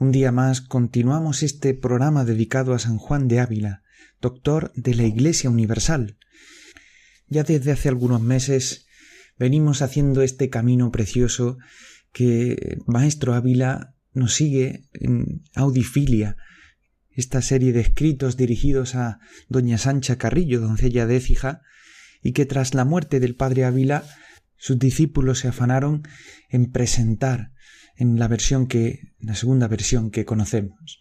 Un día más continuamos este programa dedicado a San Juan de Ávila, doctor de la Iglesia Universal. Ya desde hace algunos meses venimos haciendo este camino precioso que Maestro Ávila nos sigue en Audifilia, esta serie de escritos dirigidos a doña Sancha Carrillo, doncella de Écija, y que tras la muerte del padre Ávila sus discípulos se afanaron en presentar en la versión que, la segunda versión que conocemos.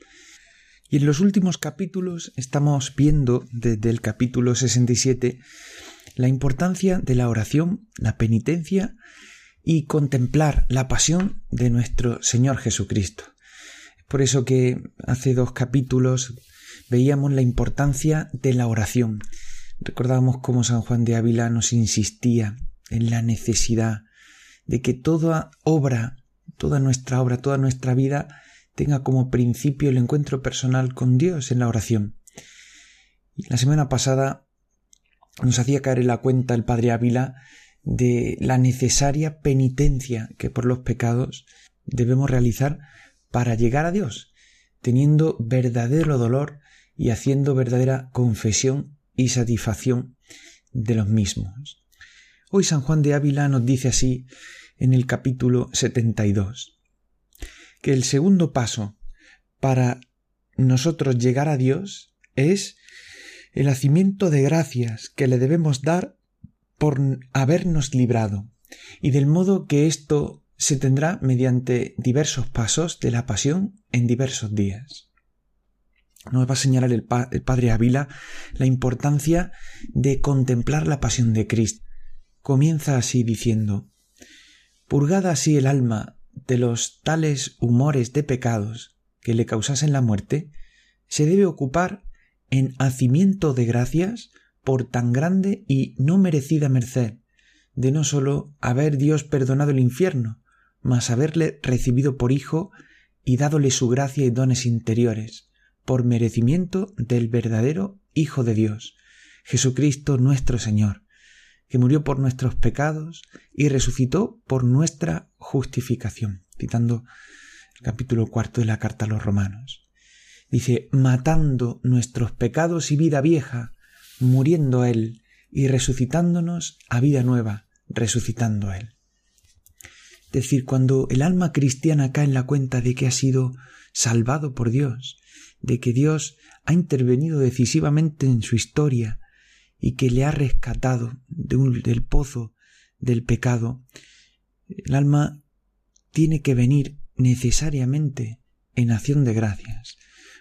Y en los últimos capítulos estamos viendo desde el capítulo 67 la importancia de la oración, la penitencia y contemplar la pasión de nuestro Señor Jesucristo. Por eso que hace dos capítulos veíamos la importancia de la oración. Recordábamos cómo San Juan de Ávila nos insistía en la necesidad de que toda obra toda nuestra obra, toda nuestra vida tenga como principio el encuentro personal con Dios en la oración. Y la semana pasada nos hacía caer en la cuenta el padre Ávila de la necesaria penitencia que por los pecados debemos realizar para llegar a Dios, teniendo verdadero dolor y haciendo verdadera confesión y satisfacción de los mismos. Hoy San Juan de Ávila nos dice así en el capítulo 72. Que el segundo paso para nosotros llegar a Dios es el hacimiento de gracias que le debemos dar por habernos librado, y del modo que esto se tendrá mediante diversos pasos de la pasión en diversos días. Nos va a señalar el, el padre Ávila la importancia de contemplar la pasión de Cristo. Comienza así diciendo Purgada así el alma de los tales humores de pecados que le causasen la muerte, se debe ocupar en hacimiento de gracias por tan grande y no merecida merced, de no sólo haber Dios perdonado el infierno, mas haberle recibido por hijo y dádole su gracia y dones interiores, por merecimiento del verdadero Hijo de Dios, Jesucristo nuestro Señor, que murió por nuestros pecados y resucitó por nuestra justificación, citando el capítulo cuarto de la carta a los romanos. Dice, matando nuestros pecados y vida vieja, muriendo a Él y resucitándonos a vida nueva, resucitando a Él. Es decir, cuando el alma cristiana cae en la cuenta de que ha sido salvado por Dios, de que Dios ha intervenido decisivamente en su historia, y que le ha rescatado del pozo del pecado, el alma tiene que venir necesariamente en acción de gracias,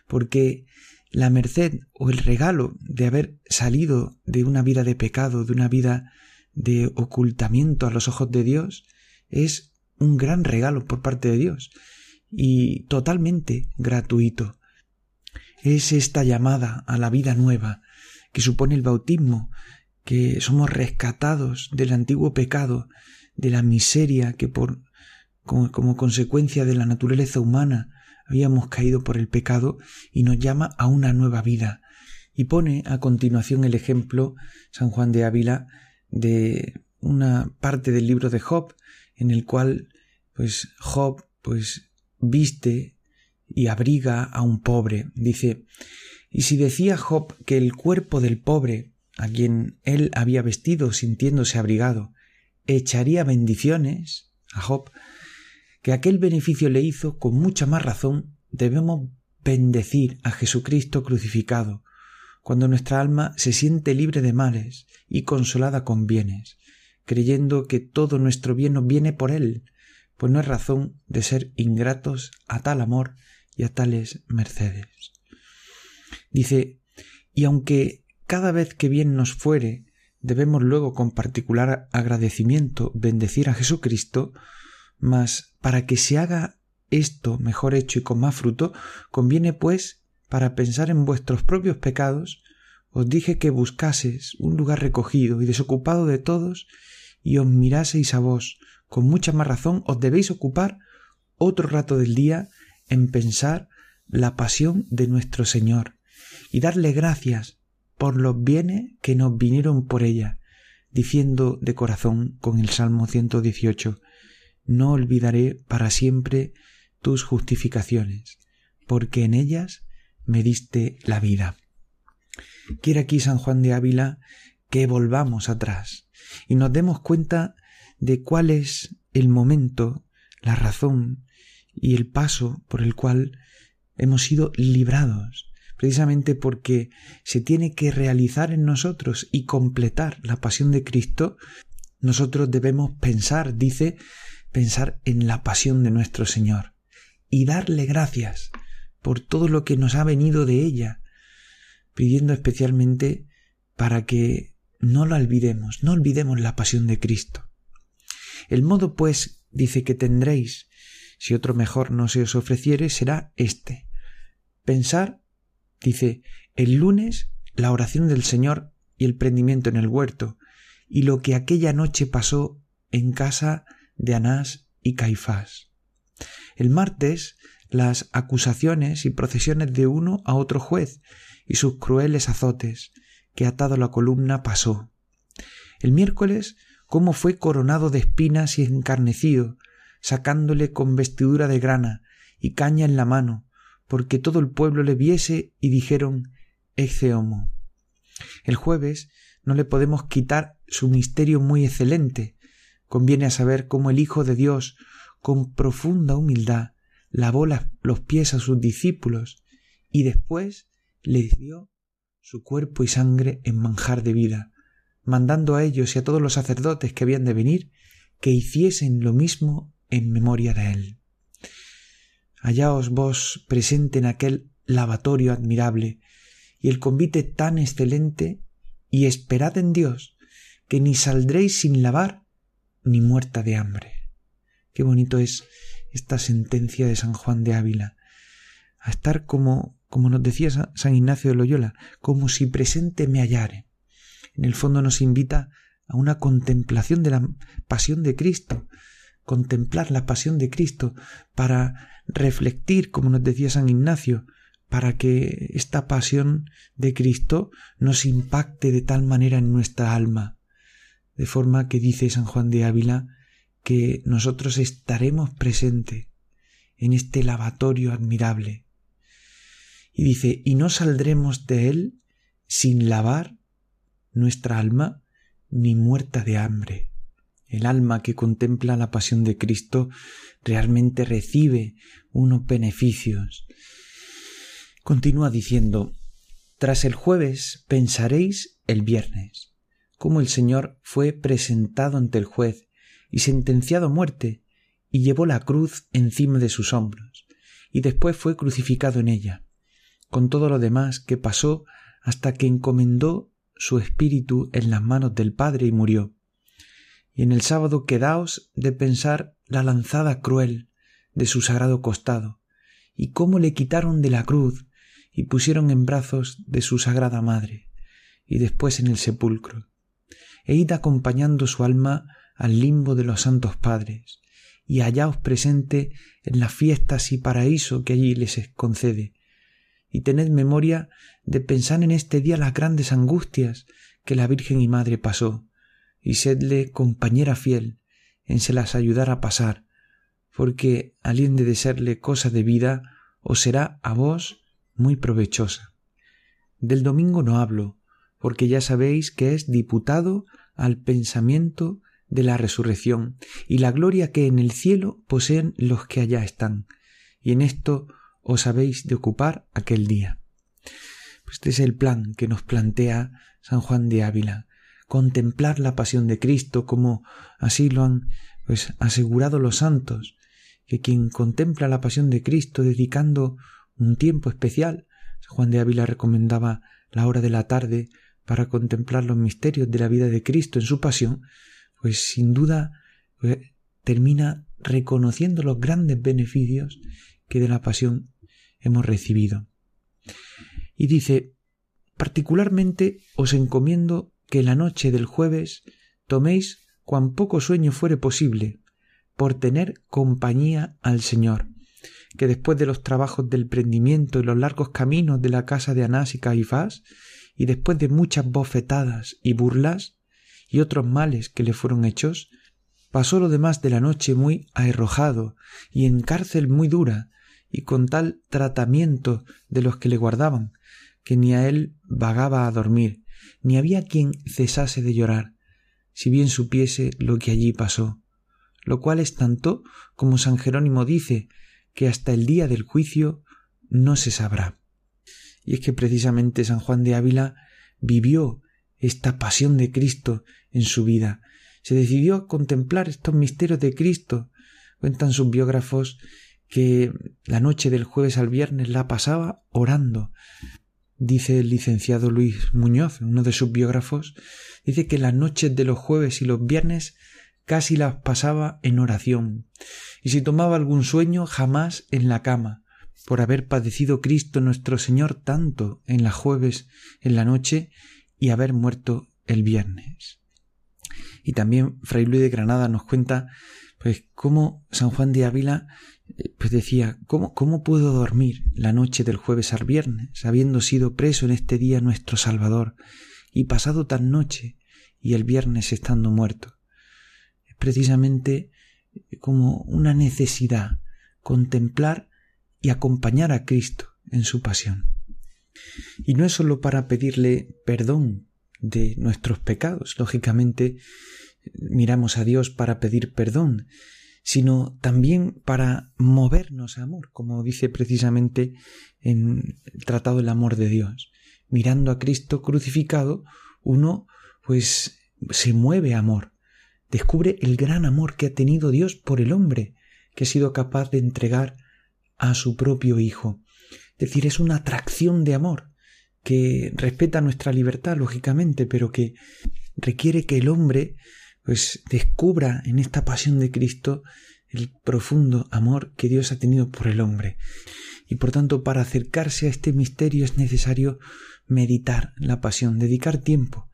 porque la merced o el regalo de haber salido de una vida de pecado, de una vida de ocultamiento a los ojos de Dios, es un gran regalo por parte de Dios y totalmente gratuito. Es esta llamada a la vida nueva, que supone el bautismo, que somos rescatados del antiguo pecado, de la miseria que por como, como, consecuencia de la naturaleza humana habíamos caído por el pecado y nos llama a una nueva vida. Y pone a continuación el ejemplo San Juan de Ávila de una parte del libro de Job en el cual pues Job pues viste y abriga a un pobre. Dice y si decía Job que el cuerpo del pobre, a quien él había vestido sintiéndose abrigado, echaría bendiciones a Job, que aquel beneficio le hizo, con mucha más razón debemos bendecir a Jesucristo crucificado, cuando nuestra alma se siente libre de males y consolada con bienes, creyendo que todo nuestro bien nos viene por Él, pues no es razón de ser ingratos a tal amor y a tales mercedes. Dice, y aunque cada vez que bien nos fuere, debemos luego con particular agradecimiento bendecir a Jesucristo, mas para que se haga esto mejor hecho y con más fruto, conviene pues, para pensar en vuestros propios pecados, os dije que buscaseis un lugar recogido y desocupado de todos, y os miraseis a vos, con mucha más razón os debéis ocupar otro rato del día en pensar la pasión de nuestro Señor y darle gracias por los bienes que nos vinieron por ella, diciendo de corazón con el Salmo 118, No olvidaré para siempre tus justificaciones, porque en ellas me diste la vida. Quiere aquí San Juan de Ávila que volvamos atrás y nos demos cuenta de cuál es el momento, la razón y el paso por el cual hemos sido librados, precisamente porque se tiene que realizar en nosotros y completar la pasión de Cristo, nosotros debemos pensar, dice, pensar en la pasión de nuestro Señor y darle gracias por todo lo que nos ha venido de ella, pidiendo especialmente para que no lo olvidemos, no olvidemos la pasión de Cristo. El modo, pues, dice que tendréis, si otro mejor no se os ofreciere, será este. Pensar, dice, el lunes la oración del Señor y el prendimiento en el huerto, y lo que aquella noche pasó en casa de Anás y Caifás. El martes las acusaciones y procesiones de uno a otro juez y sus crueles azotes, que atado la columna pasó. El miércoles cómo fue coronado de espinas y encarnecido, sacándole con vestidura de grana y caña en la mano, porque todo el pueblo le viese y dijeron Ecce homo. El jueves no le podemos quitar su misterio muy excelente. Conviene a saber cómo el Hijo de Dios, con profunda humildad, lavó los pies a sus discípulos y después les dio su cuerpo y sangre en manjar de vida, mandando a ellos y a todos los sacerdotes que habían de venir que hiciesen lo mismo en memoria de él. Hallaos vos presente en aquel lavatorio admirable y el convite tan excelente y esperad en Dios que ni saldréis sin lavar ni muerta de hambre. Qué bonito es esta sentencia de San Juan de Ávila, a estar como, como nos decía San Ignacio de Loyola, como si presente me hallare, en el fondo nos invita a una contemplación de la pasión de Cristo, contemplar la pasión de Cristo para reflectir, como nos decía San Ignacio, para que esta pasión de Cristo nos impacte de tal manera en nuestra alma, de forma que dice San Juan de Ávila que nosotros estaremos presentes en este lavatorio admirable. Y dice, y no saldremos de él sin lavar nuestra alma ni muerta de hambre. El alma que contempla la pasión de Cristo realmente recibe unos beneficios. Continúa diciendo, tras el jueves pensaréis el viernes, cómo el Señor fue presentado ante el juez y sentenciado a muerte, y llevó la cruz encima de sus hombros, y después fue crucificado en ella, con todo lo demás que pasó hasta que encomendó su espíritu en las manos del Padre y murió. Y en el sábado quedaos de pensar la lanzada cruel de su sagrado costado, y cómo le quitaron de la cruz y pusieron en brazos de su sagrada madre, y después en el sepulcro, e id acompañando su alma al limbo de los santos padres, y hallaos presente en las fiestas y paraíso que allí les concede, y tened memoria de pensar en este día las grandes angustias que la Virgen y Madre pasó, y sedle compañera fiel en se las ayudar a pasar, porque aliende de serle cosa de vida, os será a vos muy provechosa. Del domingo no hablo, porque ya sabéis que es diputado al pensamiento de la resurrección y la gloria que en el cielo poseen los que allá están, y en esto os habéis de ocupar aquel día. Pues este es el plan que nos plantea San Juan de Ávila, contemplar la pasión de Cristo como así lo han pues asegurado los santos, que quien contempla la pasión de Cristo dedicando un tiempo especial, Juan de Ávila recomendaba la hora de la tarde para contemplar los misterios de la vida de Cristo en su pasión, pues sin duda pues, termina reconociendo los grandes beneficios que de la pasión hemos recibido. Y dice, particularmente os encomiendo que la noche del jueves toméis cuan poco sueño fuere posible, por tener compañía al Señor, que después de los trabajos del prendimiento y los largos caminos de la casa de Anás y Caifás, y después de muchas bofetadas y burlas, y otros males que le fueron hechos, pasó lo demás de la noche muy aherrojado y en cárcel muy dura, y con tal tratamiento de los que le guardaban, que ni a él vagaba a dormir, ni había quien cesase de llorar, si bien supiese lo que allí pasó, lo cual es tanto como San Jerónimo dice, que hasta el día del juicio no se sabrá. Y es que precisamente San Juan de Ávila vivió esta pasión de Cristo en su vida, se decidió a contemplar estos misterios de Cristo. Cuentan sus biógrafos que la noche del jueves al viernes la pasaba orando. Dice el licenciado Luis Muñoz, uno de sus biógrafos, dice que las noches de los jueves y los viernes casi las pasaba en oración, y si tomaba algún sueño jamás en la cama, por haber padecido Cristo nuestro Señor tanto en la jueves en la noche y haber muerto el viernes. Y también Fray Luis de Granada nos cuenta pues cómo San Juan de Ávila pues decía, ¿cómo, ¿cómo puedo dormir la noche del jueves al viernes, habiendo sido preso en este día nuestro Salvador, y pasado tan noche, y el viernes estando muerto? Es precisamente eh, como una necesidad contemplar y acompañar a Cristo en su pasión. Y no es sólo para pedirle perdón de nuestros pecados, lógicamente miramos a Dios para pedir perdón, sino también para movernos a amor, como dice precisamente en el Tratado del Amor de Dios. Mirando a Cristo crucificado, uno pues se mueve a amor, descubre el gran amor que ha tenido Dios por el hombre, que ha sido capaz de entregar a su propio Hijo. Es decir, es una atracción de amor que respeta nuestra libertad, lógicamente, pero que requiere que el hombre pues descubra en esta pasión de Cristo el profundo amor que Dios ha tenido por el hombre. Y por tanto, para acercarse a este misterio es necesario meditar la pasión, dedicar tiempo,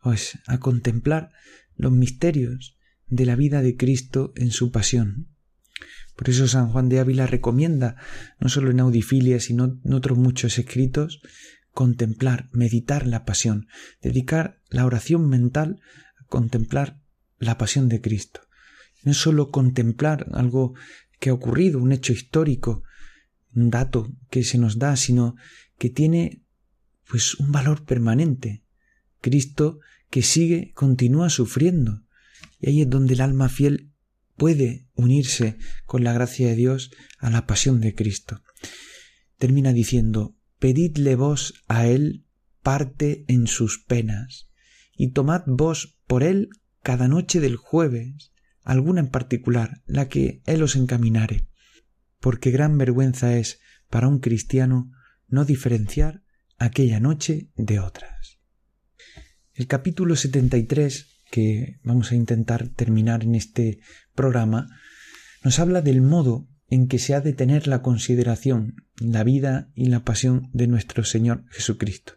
pues, a contemplar los misterios de la vida de Cristo en su pasión. Por eso San Juan de Ávila recomienda, no solo en Audifilia, sino en otros muchos escritos, contemplar, meditar la pasión, dedicar la oración mental a contemplar la pasión de Cristo. No es sólo contemplar algo que ha ocurrido, un hecho histórico, un dato que se nos da, sino que tiene pues un valor permanente. Cristo que sigue, continúa sufriendo. Y ahí es donde el alma fiel puede unirse con la gracia de Dios a la pasión de Cristo. Termina diciendo, pedidle vos a él parte en sus penas, y tomad vos por él cada noche del jueves, alguna en particular, la que Él os encaminare, porque gran vergüenza es para un cristiano no diferenciar aquella noche de otras. El capítulo 73, que vamos a intentar terminar en este programa, nos habla del modo en que se ha de tener la consideración, la vida y la pasión de nuestro Señor Jesucristo.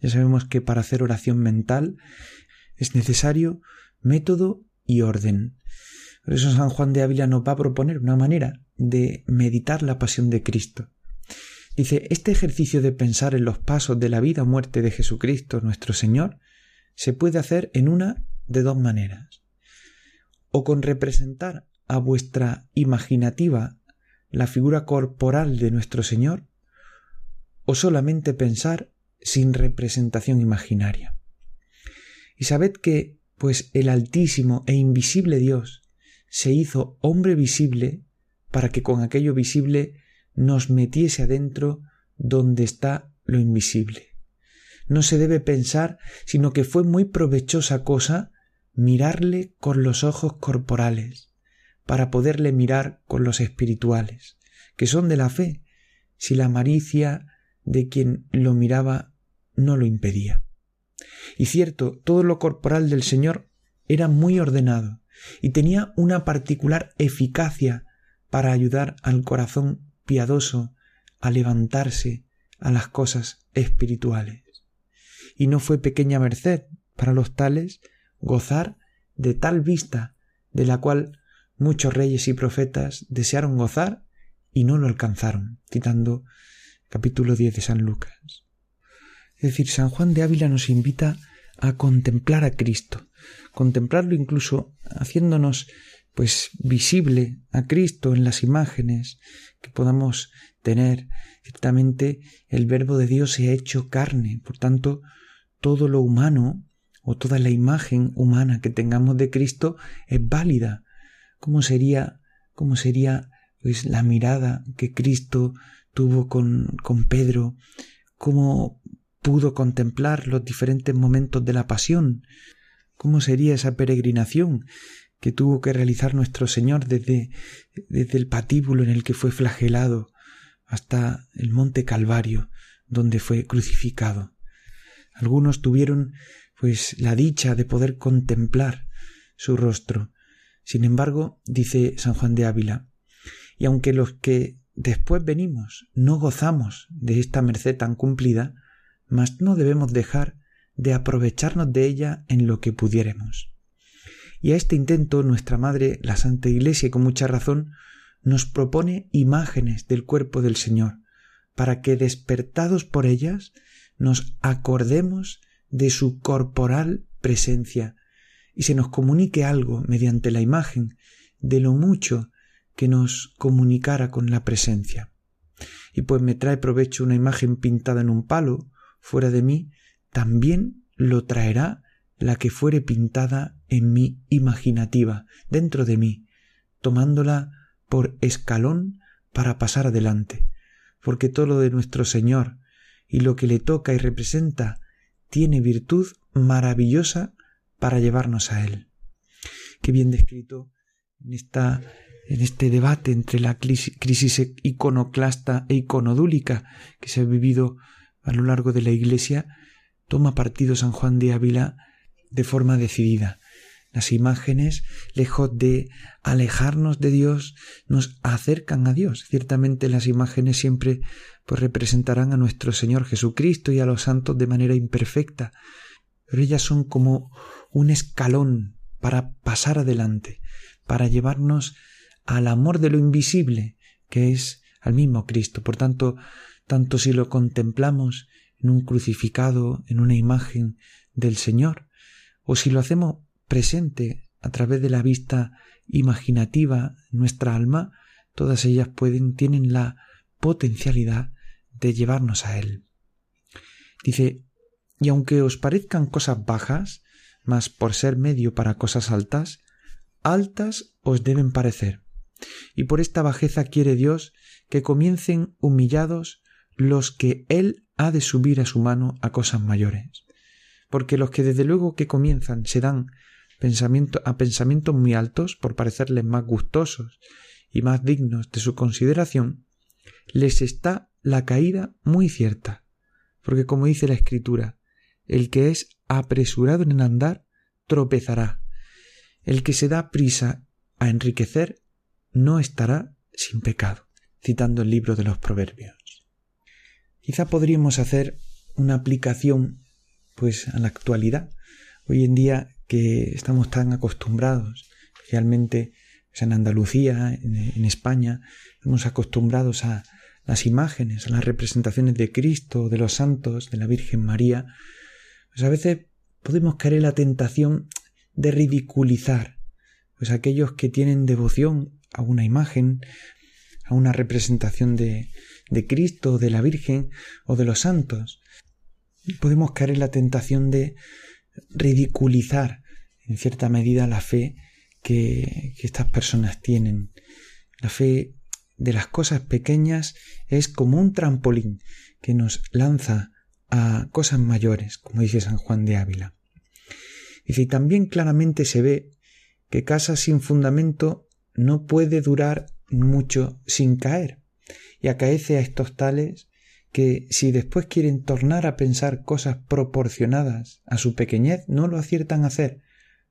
Ya sabemos que para hacer oración mental es necesario método y orden. Por eso San Juan de Ávila nos va a proponer una manera de meditar la pasión de Cristo. Dice, este ejercicio de pensar en los pasos de la vida o muerte de Jesucristo nuestro Señor se puede hacer en una de dos maneras. O con representar a vuestra imaginativa la figura corporal de nuestro Señor, o solamente pensar sin representación imaginaria. Y sabed que pues el altísimo e invisible Dios se hizo hombre visible para que con aquello visible nos metiese adentro donde está lo invisible. No se debe pensar, sino que fue muy provechosa cosa mirarle con los ojos corporales, para poderle mirar con los espirituales, que son de la fe, si la maricia de quien lo miraba no lo impedía. Y cierto, todo lo corporal del Señor era muy ordenado, y tenía una particular eficacia para ayudar al corazón piadoso a levantarse a las cosas espirituales. Y no fue pequeña merced para los tales gozar de tal vista de la cual muchos reyes y profetas desearon gozar y no lo alcanzaron, citando capítulo 10 de San Lucas. Es decir, San Juan de Ávila nos invita a contemplar a Cristo, contemplarlo incluso haciéndonos pues visible a Cristo en las imágenes que podamos tener. Ciertamente el verbo de Dios se ha hecho carne, por tanto todo lo humano o toda la imagen humana que tengamos de Cristo es válida. ¿Cómo sería, cómo sería pues la mirada que Cristo tuvo con, con Pedro? ¿Cómo pudo contemplar los diferentes momentos de la pasión? ¿Cómo sería esa peregrinación que tuvo que realizar nuestro Señor desde, desde el patíbulo en el que fue flagelado hasta el monte Calvario, donde fue crucificado? Algunos tuvieron pues la dicha de poder contemplar su rostro. Sin embargo, dice San Juan de Ávila, y aunque los que después venimos no gozamos de esta merced tan cumplida, mas no debemos dejar de aprovecharnos de ella en lo que pudiéremos. Y a este intento nuestra Madre, la Santa Iglesia, con mucha razón, nos propone imágenes del cuerpo del Señor, para que despertados por ellas nos acordemos de su corporal presencia y se nos comunique algo mediante la imagen de lo mucho que nos comunicara con la presencia. Y pues me trae provecho una imagen pintada en un palo fuera de mí, también lo traerá la que fuere pintada en mi imaginativa, dentro de mí, tomándola por escalón para pasar adelante, porque todo lo de nuestro Señor y lo que le toca y representa tiene virtud maravillosa para llevarnos a Él. Qué bien descrito en esta en este debate entre la crisis iconoclasta e iconodúlica que se ha vivido a lo largo de la Iglesia, toma partido San Juan de Ávila de forma decidida. Las imágenes, lejos de alejarnos de Dios, nos acercan a Dios. Ciertamente las imágenes siempre pues representarán a nuestro Señor Jesucristo y a los santos de manera imperfecta, pero ellas son como un escalón para pasar adelante, para llevarnos al amor de lo invisible, que es al mismo Cristo. Por tanto, tanto si lo contemplamos en un crucificado, en una imagen del Señor, o si lo hacemos presente a través de la vista imaginativa nuestra alma, todas ellas pueden, tienen la potencialidad de llevarnos a Él. Dice, y aunque os parezcan cosas bajas, mas por ser medio para cosas altas, altas os deben parecer. Y por esta bajeza quiere Dios que comiencen humillados los que Él ha de subir a su mano a cosas mayores. Porque los que desde luego que comienzan se dan pensamiento, a pensamientos muy altos por parecerles más gustosos y más dignos de su consideración, les está la caída muy cierta. Porque como dice la Escritura, el que es apresurado en andar tropezará. El que se da prisa a enriquecer no estará sin pecado, citando el libro de los Proverbios. Quizá podríamos hacer una aplicación pues a la actualidad. Hoy en día que estamos tan acostumbrados, especialmente pues, en Andalucía, en, España, estamos acostumbrados a las imágenes, a las representaciones de Cristo, de los santos, de la Virgen María, pues a veces podemos caer en la tentación de ridiculizar pues aquellos que tienen devoción a una imagen, a una representación de, de Cristo, de la Virgen o de los santos. Podemos caer en la tentación de ridiculizar en cierta medida la fe que, estas personas tienen. La fe de las cosas pequeñas es como un trampolín que nos lanza a cosas mayores, como dice San Juan de Ávila. Dice, y también claramente se ve que casa sin fundamento no puede durar mucho sin caer, y acaece a estos tales que si después quieren tornar a pensar cosas proporcionadas a su pequeñez, no lo aciertan a hacer,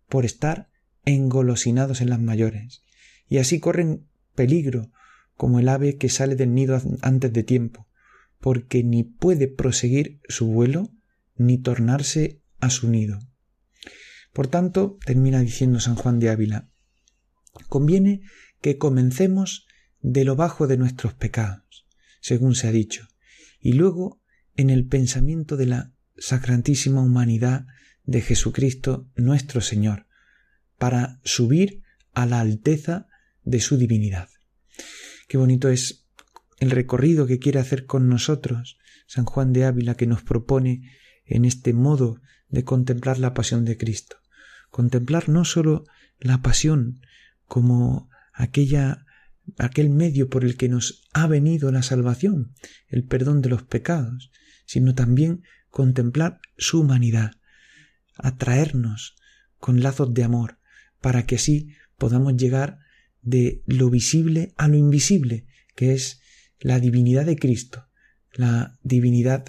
por estar engolosinados en las mayores, y así corren peligro como el ave que sale del nido antes de tiempo, porque ni puede proseguir su vuelo ni tornarse a su nido. Por tanto, termina diciendo San Juan de Ávila, conviene que comencemos de lo bajo de nuestros pecados, según se ha dicho, y luego en el pensamiento de la sacrantísima humanidad de Jesucristo nuestro Señor, para subir a la alteza de su divinidad. Qué bonito es el recorrido que quiere hacer con nosotros San Juan de Ávila que nos propone en este modo de contemplar la pasión de Cristo. Contemplar no sólo la pasión como aquella aquel medio por el que nos ha venido la salvación, el perdón de los pecados, sino también contemplar su humanidad, atraernos con lazos de amor, para que así podamos llegar de lo visible a lo invisible, que es la divinidad de Cristo, la divinidad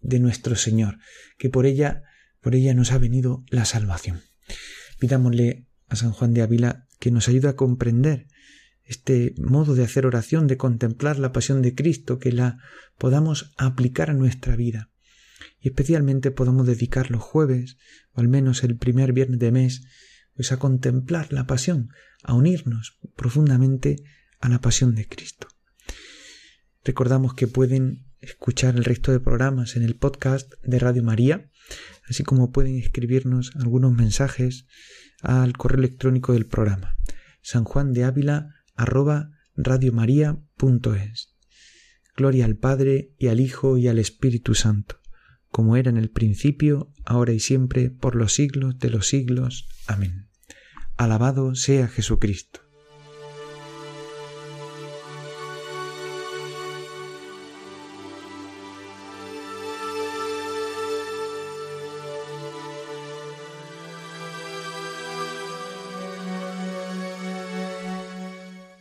de nuestro Señor, que por ella, por ella nos ha venido la salvación. Pidámosle a San Juan de Ávila que nos ayude a comprender este modo de hacer oración, de contemplar la pasión de Cristo, que la podamos aplicar a nuestra vida. Y especialmente podamos dedicar los jueves, o al menos el primer viernes de mes, pues a contemplar la pasión, a unirnos profundamente a la pasión de Cristo. Recordamos que pueden escuchar el resto de programas en el podcast de Radio María, así como pueden escribirnos algunos mensajes al correo electrónico del programa San Juan de Ávila arroba radiomaria.es. Gloria al Padre y al Hijo y al Espíritu Santo, como era en el principio, ahora y siempre, por los siglos de los siglos. Amén. Alabado sea Jesucristo.